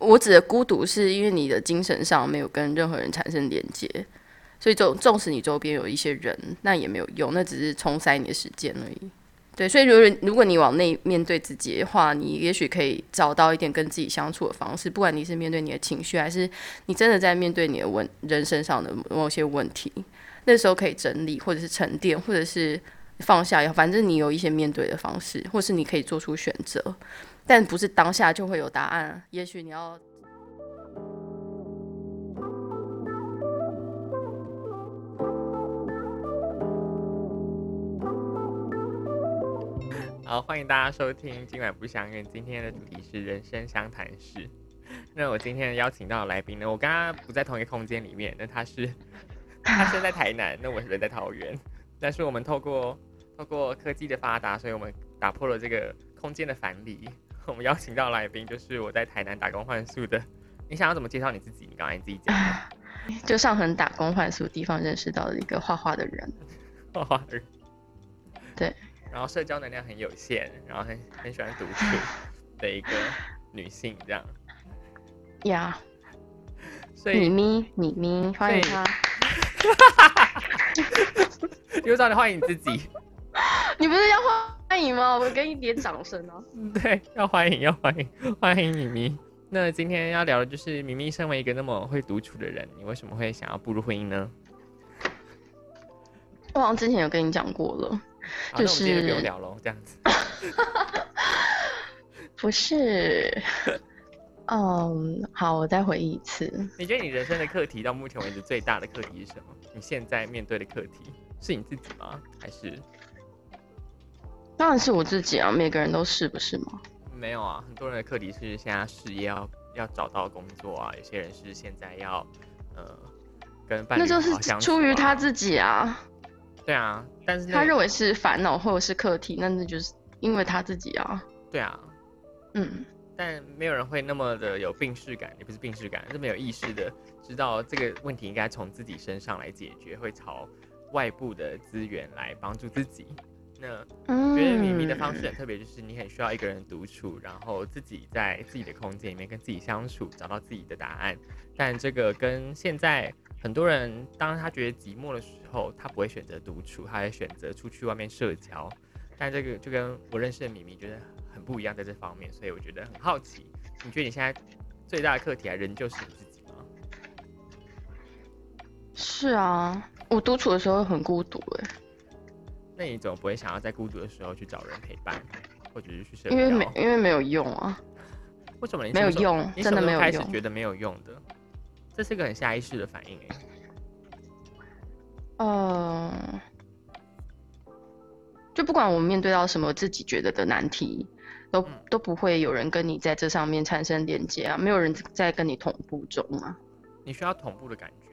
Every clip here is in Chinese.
我指的孤独，是因为你的精神上没有跟任何人产生连接，所以纵纵使你周边有一些人，那也没有用，那只是冲塞你的时间而已。对，所以如果如果你往内面对自己的话，你也许可以找到一点跟自己相处的方式。不管你是面对你的情绪，还是你真的在面对你的问人生上的某些问题，那时候可以整理，或者是沉淀，或者是放下。反正你有一些面对的方式，或是你可以做出选择，但不是当下就会有答案。也许你要。好，欢迎大家收听今晚不相认。今天的主题是人生相谈室。那我今天邀请到的来宾呢，我跟他不在同一个空间里面。那他是 他现在台南，那我人在桃园。但是我们透过透过科技的发达，所以我们打破了这个空间的樊篱。我们邀请到来宾就是我在台南打工换宿的。你想要怎么介绍你自己？你刚才自己讲。就上横打工换宿地方认识到的一个画画的人。画画的人。对。然后社交能量很有限，然后很很喜欢独处的一个女性，这样。呀。所以咪咪咪欢迎她。刘少，你欢迎你自己。你不是要欢迎吗？我给你点掌声哦。对，要欢迎，要欢迎，欢迎咪咪。那今天要聊的就是咪咪，身为一个那么会独处的人，你为什么会想要步入婚姻呢？我好像之前有跟你讲过了。就是不用聊喽，这样子。不是，嗯，好，我再回忆一次。你觉得你人生的课题到目前为止最大的课题是什么？你现在面对的课题是你自己吗？还是？当然是我自己啊，每个人都是，不是吗？没有啊，很多人的课题是现在事业要要找到工作啊，有些人是现在要呃跟伴侣那就是出于他自己啊。对啊，但是他认为是烦恼或者是课题，那那就是因为他自己啊。对啊，嗯，但没有人会那么的有病视感，也不是病视感，是没有意识的知道这个问题应该从自己身上来解决，会朝外部的资源来帮助自己。那我觉得米米的方式很特别，就是你很需要一个人独处，然后自己在自己的空间里面跟自己相处，找到自己的答案。但这个跟现在。很多人当他觉得寂寞的时候，他不会选择独处，他会选择出去外面社交。但这个就跟我认识的米米觉得很不一样，在这方面，所以我觉得很好奇。你觉得你现在最大的课题还仍旧是你自己吗？是啊，我独处的时候很孤独哎。那你怎么不会想要在孤独的时候去找人陪伴，或者是去社交？因为没因为没有用啊。为什么没有用？真的没有用。开始觉得没有用的。这是一个很下意识的反应哎。嗯，就不管我们面对到什么自己觉得的难题，都都不会有人跟你在这上面产生连接啊，没有人在跟你同步中啊。你需要同步的感觉吗？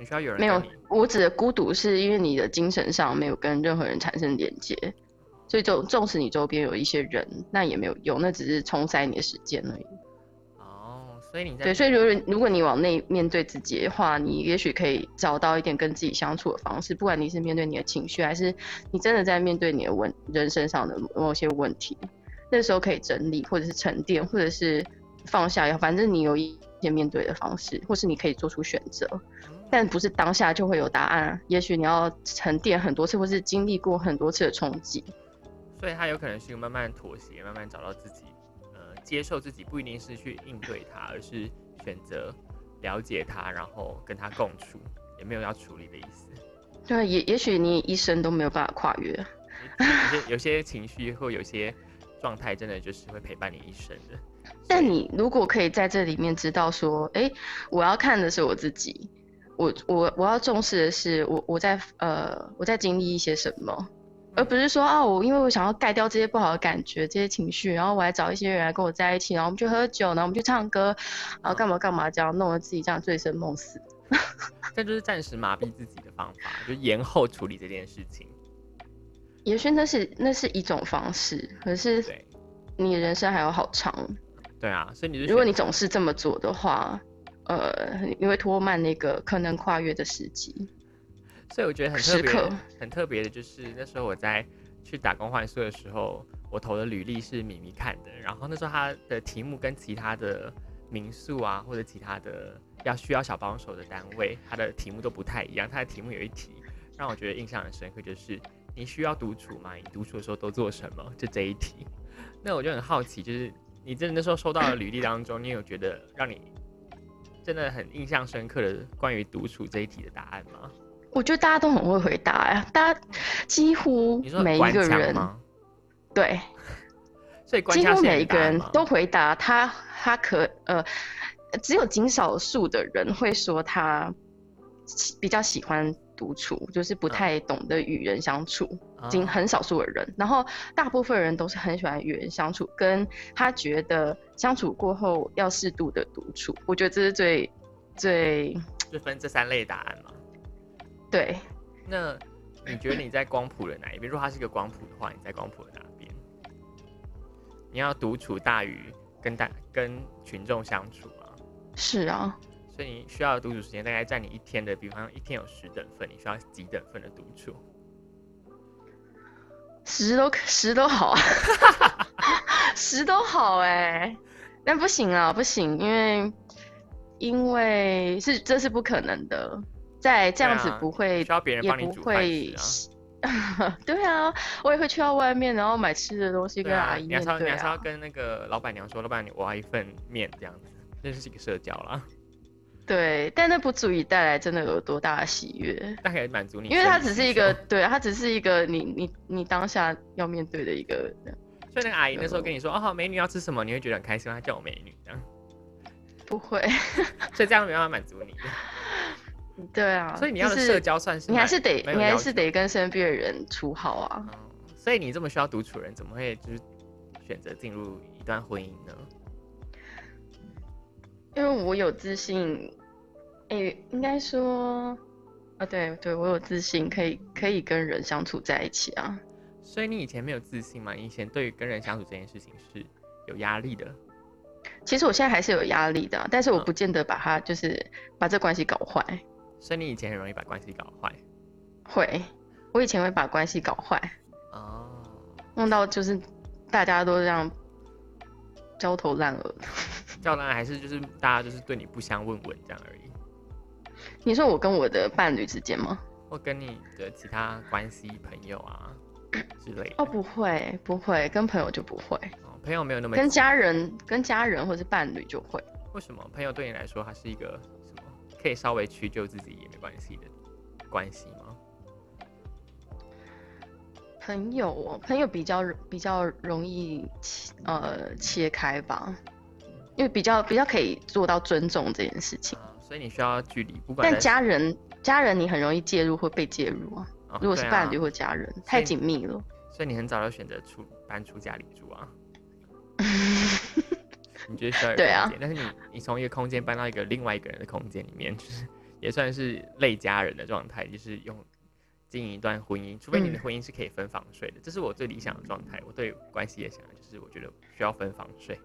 你需要有人？没有，我指的孤独是因为你的精神上没有跟任何人产生连接，所以就纵使你周边有一些人，那也没有用，那只是冲塞你的时间而已。哦所以你在对，所以如果如果你往内面对自己的话，你也许可以找到一点跟自己相处的方式。不管你是面对你的情绪，还是你真的在面对你的问人生上的某些问题，那时候可以整理，或者是沉淀，或者是放下。反正你有一些面对的方式，或是你可以做出选择，但不是当下就会有答案。也许你要沉淀很多次，或是经历过很多次的冲击。所以他有可能是慢慢妥协，慢慢找到自己。呃接受自己不一定是去应对他，而是选择了解他，然后跟他共处，也没有要处理的意思。对，也也许你一生都没有办法跨越。有些有些情绪或有些状态，真的就是会陪伴你一生的。但你如果可以在这里面知道说，哎，我要看的是我自己，我我我要重视的是我我在呃我在经历一些什么。而不是说啊，我因为我想要盖掉这些不好的感觉、这些情绪，然后我来找一些人来跟我在一起，然后我们去喝酒，然后我们去唱歌，然后干嘛干嘛这样，弄得自己这样醉生梦死。这就是暂时麻痹自己的方法，就延后处理这件事情。也许那是那是一种方式，可是你人生还有好长。对啊，所以你如果你总是这么做的话，呃，你会拖慢那个可能跨越的时机。所以我觉得很特别，很特别的就是那时候我在去打工换宿的时候，我投的履历是米米看的，然后那时候他的题目跟其他的民宿啊或者其他的要需要小帮手的单位，他的题目都不太一样。他的题目有一题让我觉得印象很深刻，就是你需要独处吗？你独处的时候都做什么？就这一题。那我就很好奇，就是你真的那时候收到的履历当中，你有觉得让你真的很印象深刻的关于独处这一题的答案吗？我觉得大家都很会回答呀，大家几乎每一个人，对，所以几乎每一个人都回答他，他可呃，只有极少数的人会说他比较喜欢独处，就是不太懂得与人相处，仅很少数的人，然后大部分人都是很喜欢与人相处，跟他觉得相处过后要适度的独处，我觉得这是最最就分这三类答案嘛。对，那你觉得你在光谱的哪一边？如果他是一个光谱的话，你在光谱的哪边？你要独处大于跟大跟群众相处吗？是啊，所以你需要独处时间大概占你一天的，比方一天有十等份，你需要几等份的独处？十都十都好，十都好哎，但不行啊，不行，因为因为是这是不可能的。在这样子不会，需要别人帮你煮饭啊。对啊，我也会去到外面，然后买吃的东西跟阿姨。你要你要跟那个老板娘说，老板你我要一份面这样子，那是一个社交啦。对，但那不足以带来真的有多大的喜悦。大概满足你，因为它只是一个，对，它只是一个你你你当下要面对的一个。所以那个阿姨那时候跟你说，哦好，美女要吃什么，你会觉得很开心，她叫我美女这样。不会。所以这样没办法满足你。对啊，所以你要的社交算是你还是得你还是得跟身边的人处好啊。所以你这么需要独处人，怎么会就是选择进入一段婚姻呢？因为我有自信，哎，应该说啊，对对，我有自信，可以可以跟人相处在一起啊。所以你以前没有自信吗？以前对于跟人相处这件事情是有压力的。其实我现在还是有压力的，但是我不见得把它就是把这关系搞坏。所以你以前很容易把关系搞坏，会，我以前会把关系搞坏，哦，弄到就是大家都这样焦头烂额，焦烂还是就是大家就是对你不相问问这样而已。你说我跟我的伴侣之间吗？或跟你的其他关系朋友啊之类的？哦，不会不会，跟朋友就不会，朋友没有那么跟家人跟家人或是伴侣就会。为什么朋友对你来说还是一个什么？可以稍微屈就自己也没关系的关系吗？朋友哦，朋友比较比较容易切呃切开吧，因为比较比较可以做到尊重这件事情。所以你需要距离，不管。但家人家人你很容易介入或被介入啊。如果是伴侣或家人，太紧密了。所以你很早就选择出搬出家里住啊。你觉得需要对啊，但是你你从一个空间搬到一个另外一个人的空间里面，就是也算是类家人的状态，就是用经营一段婚姻，除非你的婚姻是可以分房睡的，这是我最理想的状态。我对关系也想，就是我觉得需要分房睡。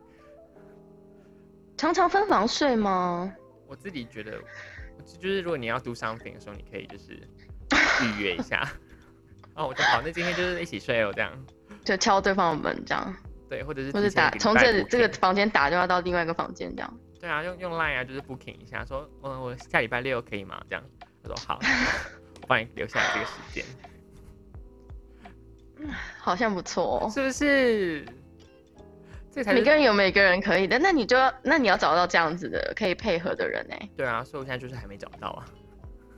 常常分房睡吗？我自己觉得，就是如果你要 do something 的时候，你可以就是 预约一下。哦，我就好，那今天就是一起睡哦，这样就敲对方的门这样。对，或者是或者打从这这个房间打电话到另外一个房间这样。对啊，用用 line 啊，就是 booking 一下，说嗯我下礼拜六可以吗？这样，他说好，我帮你留下来这个时间。好像不错哦，是不是？每个人有每个人可以的，那你就要那你要找到这样子的可以配合的人呢？对啊，所以我现在就是还没找到啊。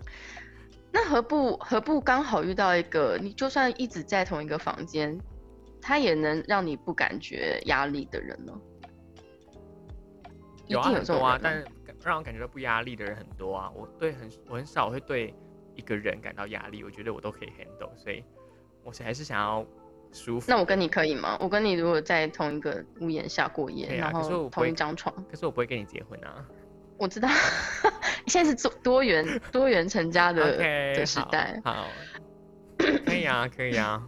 那何不何不刚好遇到一个，你就算一直在同一个房间。他也能让你不感觉压力的人呢？有啊，很多啊，但让我感觉到不压力的人很多啊。我对很我很少会对一个人感到压力，我觉得我都可以 handle，所以我还是想要舒服。那我跟你可以吗？我跟你如果在同一个屋檐下过夜，然后同一张床，可是我不会跟你结婚啊。我知道，现在是多多元 多元成家的的时代，好，可以啊，可以啊。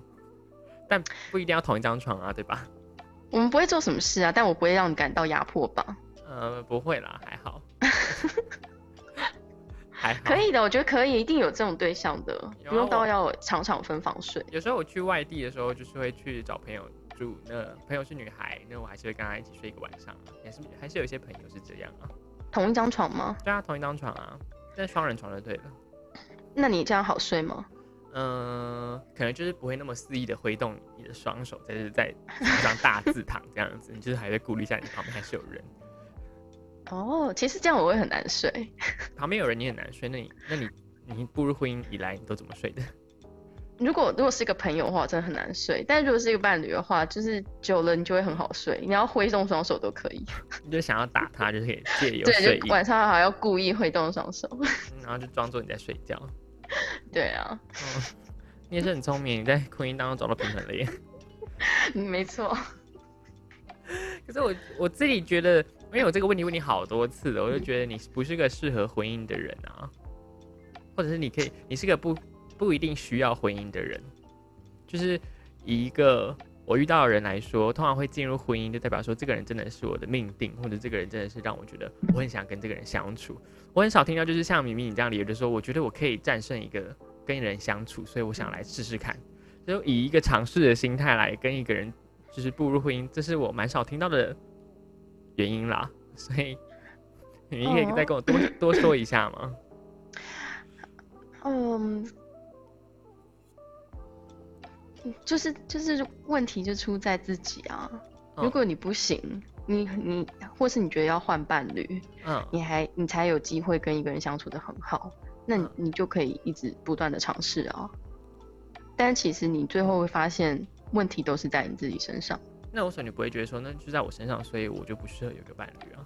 但不一定要同一张床啊，对吧？我们不会做什么事啊，但我不会让你感到压迫吧？呃，不会啦，还好。还可以的，我觉得可以，一定有这种对象的，不用到要常常分房睡。有时候我去外地的时候，就是会去找朋友住，那朋友是女孩，那我还是会跟她一起睡一个晚上，也是还是有一些朋友是这样啊。同一张床吗？对啊，同一张床啊，但双人床就对了。那你这样好睡吗？嗯，可能就是不会那么肆意的挥动你的双手，在是在床上大字躺这样子，你就是还在顾虑一下你旁边还是有人。哦，其实这样我会很难睡。旁边有人你很难睡，那你那你你步入婚姻以来你都怎么睡的？如果如果是一个朋友的话，真的很难睡；但如果是一个伴侣的话，就是久了你就会很好睡。你要挥动双手都可以。你就想要打他，就是可以借由对，就晚上还要故意挥动双手，然后就装作你在睡觉。对啊，你也是很聪明，你在婚姻当中找到平衡了耶。没错。可是我我自己觉得，因为我这个问题问你好多次了，我就觉得你不是个适合婚姻的人啊，或者是你可以，你是个不。不一定需要婚姻的人，就是以一个我遇到的人来说，通常会进入婚姻，就代表说这个人真的是我的命定，或者这个人真的是让我觉得我很想跟这个人相处。我很少听到就是像明明你这样理由，就说我觉得我可以战胜一个跟人相处，所以我想来试试看，就以一个尝试的心态来跟一个人就是步入婚姻，这是我蛮少听到的原因啦。所以你可以再跟我多多说一下吗？嗯。就是就是问题就出在自己啊！如果你不行，你你或是你觉得要换伴侣，嗯，你还你才有机会跟一个人相处的很好，那你就可以一直不断的尝试啊。但其实你最后会发现问题都是在你自己身上。那我说你不会觉得说那就在我身上，所以我就不适合有个伴侣啊？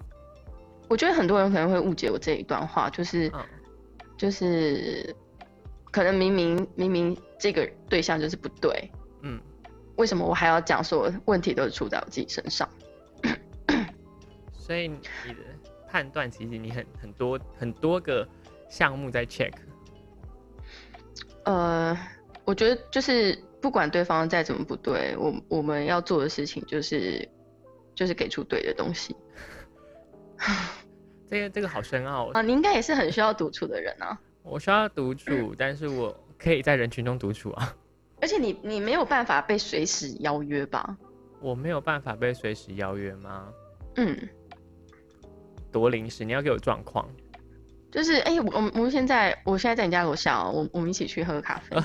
我觉得很多人可能会误解我这一段话，就是就是可能明明明明。这个对象就是不对，嗯，为什么我还要讲说问题都是出在我自己身上？所以你的判断其实你很很多很多个项目在 check。呃，我觉得就是不管对方再怎么不对，我我们要做的事情就是就是给出对的东西。这个这个好深奥啊！你应该也是很需要独处的人啊。我需要独处，但是我。可以在人群中独处啊，而且你你没有办法被随时邀约吧？我没有办法被随时邀约吗？嗯，多临时，你要给我状况。就是哎，我我们现在我现在在你家楼下，我我们一起去喝咖啡。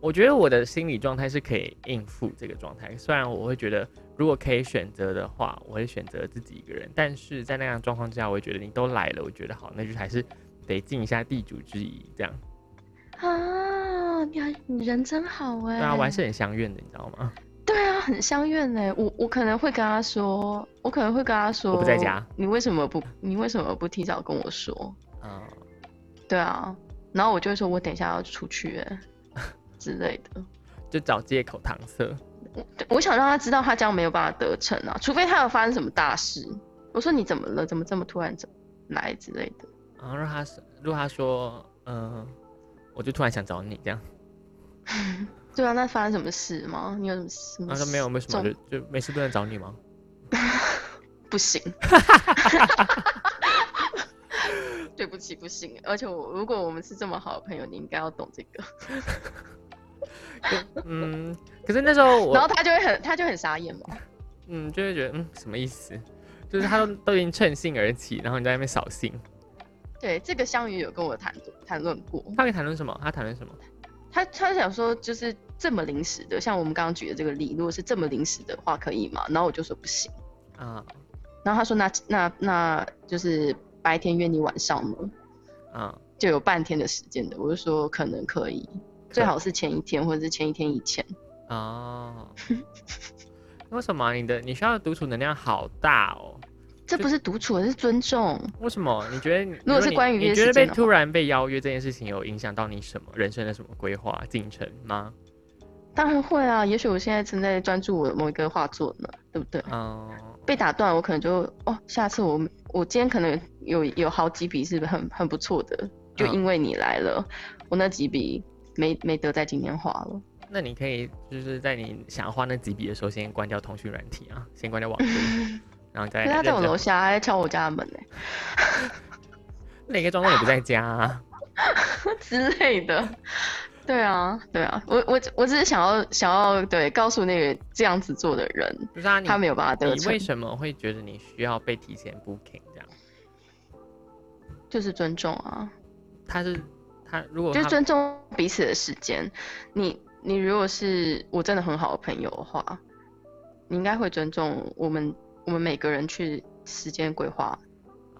我觉得我的心理状态是可以应付这个状态，虽然我会觉得如果可以选择的话，我会选择自己一个人，但是在那样状况之下，我会觉得你都来了，我觉得好，那就还是得尽一下地主之谊，这样。啊，你还你人真好哎！对啊，我还是很相怨的，你知道吗？对啊，很相怨哎。我我可能会跟他说，我可能会跟他说，我不在家。你为什么不？你为什么不提早跟我说？嗯，对啊。然后我就会说，我等一下要出去哎之类的，就找借口搪塞。我我想让他知道，他将没有办法得逞啊，除非他有发生什么大事。我说你怎么了？怎么这么突然怎来之类的？然后让他如果他说，嗯。我就突然想找你这样，对啊，那发生什么事吗？你有什么事？他说没有，没什么，就就没事不能找你吗？不行，对不起，不行。而且我如果我们是这么好的朋友，你应该要懂这个。嗯，可是那时候，然后他就会很，他就很傻眼嘛。嗯，就会觉得嗯，什么意思？就是他都都已经趁兴而起，然后你在那边扫兴。对，这个香鱼有跟我谈谈论过。他跟谈论什么？他谈论什么？他他想说，就是这么临时的，像我们刚刚举的这个例，如果是这么临时的话，可以吗？然后我就说不行啊。然后他说那那那就是白天约你晚上吗？啊，就有半天的时间的。我就说可能可以，最好是前一天或者是前一天以前。哦。为什么你的你需要的独处能量好大哦？这不是独处，而是尊重。为什么？你觉得如果是关于你觉得被突然被邀约这件事情有影响到你什么人生的什么规划进程吗？当然会啊，也许我现在正在专注我的某一个画作呢，对不对？哦。被打断，我可能就哦，下次我我今天可能有有好几笔是很很不错的，就因为你来了，我那几笔没没得在今天画了。那你可以就是在你想要画那几笔的时候，先关掉通讯软体啊，先关掉网络。然后再他在我楼下，还在敲我家的门呢。那个庄庄也不在家啊 之类的。对啊，对啊，我我我只是想要想要对告诉那个这样子做的人，不是啊，他没有办法得逞你为，什么会觉得你需要被提前 booking 这样？就是尊重啊，他是他如果他就是尊重彼此的时间。你你如果是我真的很好的朋友的话，你应该会尊重我们我们每个人去时间规划，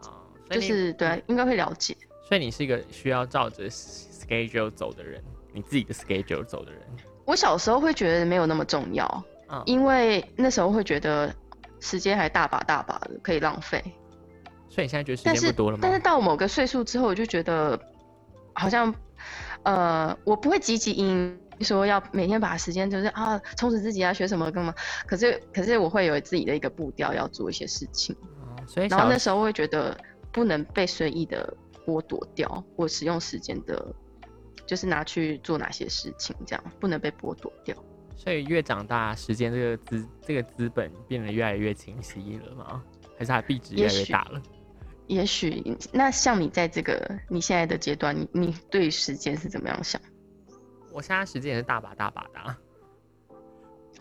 哦就是对啊，应该会了解。所以你是一个需要照着 schedule 走的人，你自己的 schedule 走的人。我小时候会觉得没有那么重要，嗯，因为那时候会觉得时间还大把大把的可以浪费。所以你现在觉得时间不多了吗？但是到某个岁数之后，我就觉得好像呃，我不会积极应说要每天把时间就是啊充实自己啊，学什么干嘛。可是可是我会有自己的一个步调，要做一些事情。哦所以然后那时候我会觉得不能被随意的剥夺掉我使用时间的，就是拿去做哪些事情，这样不能被剥夺掉。所以越长大，时间这个资这个资本变得越来越清晰了吗？还是它的币值越来越大了？也许那像你在这个你现在的阶段，你你对时间是怎么样想？我现在时间也是大把大把的、啊，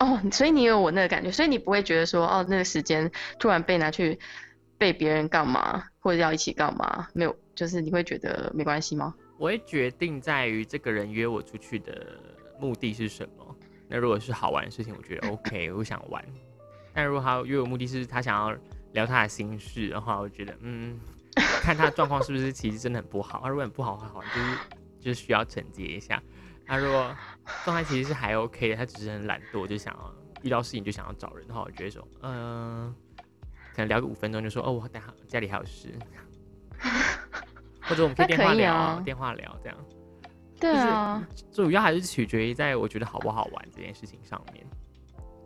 哦，所以你有我那个感觉，所以你不会觉得说，哦，那个时间突然被拿去被别人干嘛，或者要一起干嘛，没有，就是你会觉得没关系吗？我会决定在于这个人约我出去的目的是什么。那如果是好玩的事情，我觉得 OK，我想玩。但如果他约我目的是他想要聊他的心事的话，我觉得嗯，看他状况是不是其实真的很不好。啊，如果很不好的话，好像就是就是需要惩戒一下。他、如果状态其实是还 OK 的，他只是很懒惰，就想要遇到事情就想要找人的话，我觉得说，嗯、可能聊个五分钟就说，哦，我等下家里还有事，或者我们可以电话聊啊电话聊这样。对就是啊，主要还是取决于在我觉得好不好玩这件事情上面，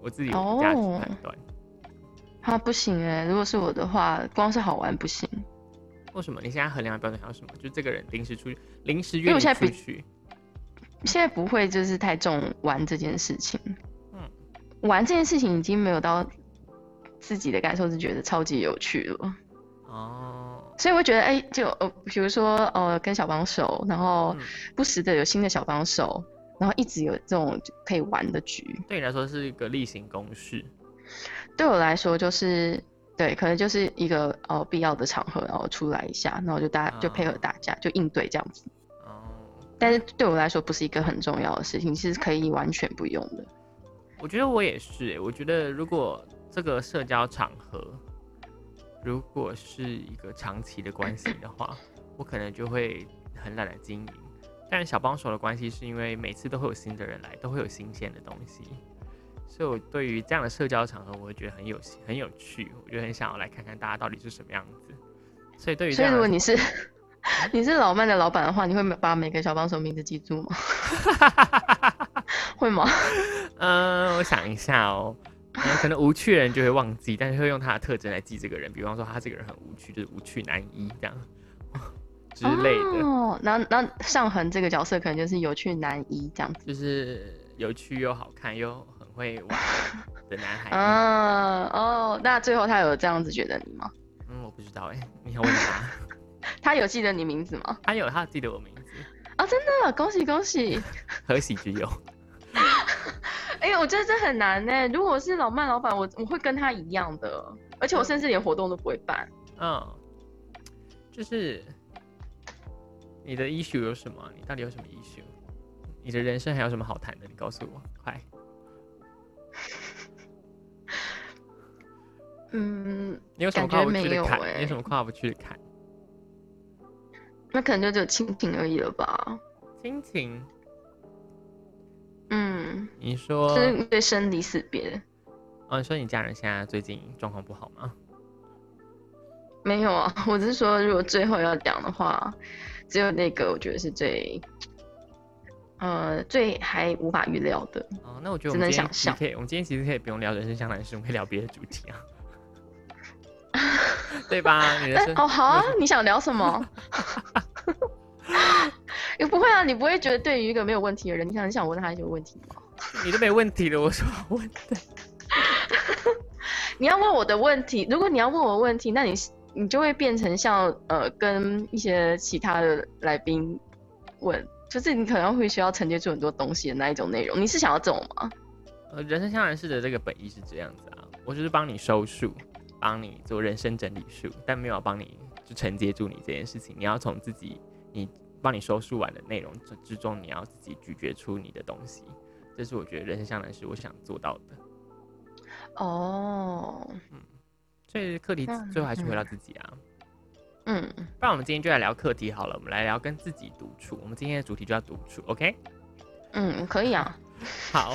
我自己有价值哦判断。啊不行哎，如果是我的话，光是好玩不行，为什么你现在衡量的标准还有什么？就是这个人临时出去，临时因约我现在去，现在不会就是太重玩这件事情，嗯玩这件事情已经没有到自己的感受是觉得超级有趣了。哦，所以我会觉得，哎、就呃，比如说，呃，跟小帮手，然后嗯不时的有新的小帮手，然后一直有这种可以玩的局，对你来说是一个例行公事。对我来说就是，对，可能就是一个呃必要的场合，然后出来一下，然后就大家就配合啊大家，就应对这样子。哦，但是对我来说不是一个很重要的事情，其实可以完全不用的。我觉得我也是欸，我觉得如果这个社交场合如果是一个长期的关系的话，我可能就会很懒得经营。但小帮手的关系是因为每次都会有新的人来，都会有新鲜的东西，所以我对于这样的社交场合，我会觉得很有很有趣，我就很想要来看看大家到底是什么样子。所以对于所以如果你是 你是老曼的老板的话，你会把每个小帮手名字记住吗？会吗？嗯，我想一下哦，呃可能无趣的人就会忘记，但是会用他的特征来记这个人，比方说他这个人很无趣，就是无趣男一这样之类的，哦，然后然后上恒这个角色可能就是有趣男一这样子。就是有趣又好看又很会玩的男孩。嗯哦，那最后他有这样子觉得你吗？嗯，我不知道哎，你要问他，他有记得你名字吗？他有他记得我名字，啊，真的，恭喜恭喜！何喜之有。哎、我觉得这很难呢。如果是老曼老板，我我会跟他一样的，而且我甚至连活动都不会办。嗯，就是你的 issue 有什么？你到底有什么 issue？你的人生还有什么好谈的？你告诉我，快！嗯，你有什么跨不去的坎？你有什么跨不去的坎？那可能就只有亲情而已了吧。亲情，嗯，你说，就是对生离死别。哦，你说你家人现在最近状况不好吗？没有啊，我只是说，如果最后要讲的话，只有那个我觉得是最，呃，最还无法预料的。哦，那我觉得我只能想象可以，我们今天其实可以不用聊人生相谈事，我们可以聊别的主题啊，对吧？你人生哦，好啊，你想聊什么？也不会啊，你不会觉得对于一个没有问题的人，你想你想问他一些问题吗？你都没问题了，我说我问的，你要问我的问题，如果你要问我问题，那你你就会变成像呃跟一些其他的来宾问，就是你可能会需要承接住很多东西的那一种内容。你是想要这种吗？呃，人生相谈式的这个本意是这样子啊，我就是帮你收束，帮你做人生整理术，但没有帮你就承接住你这件事情。你要从自己你帮你收束完的内容之之中，你要自己咀嚼出你的东西。这是我觉得人生相谈是我想做到的。哦，嗯，所以课题最后还是回到自己啊。嗯，不然我们今天就来聊课题好了。我们来聊跟自己独处。我们今天的主题就叫独处，OK？嗯，可以啊。好。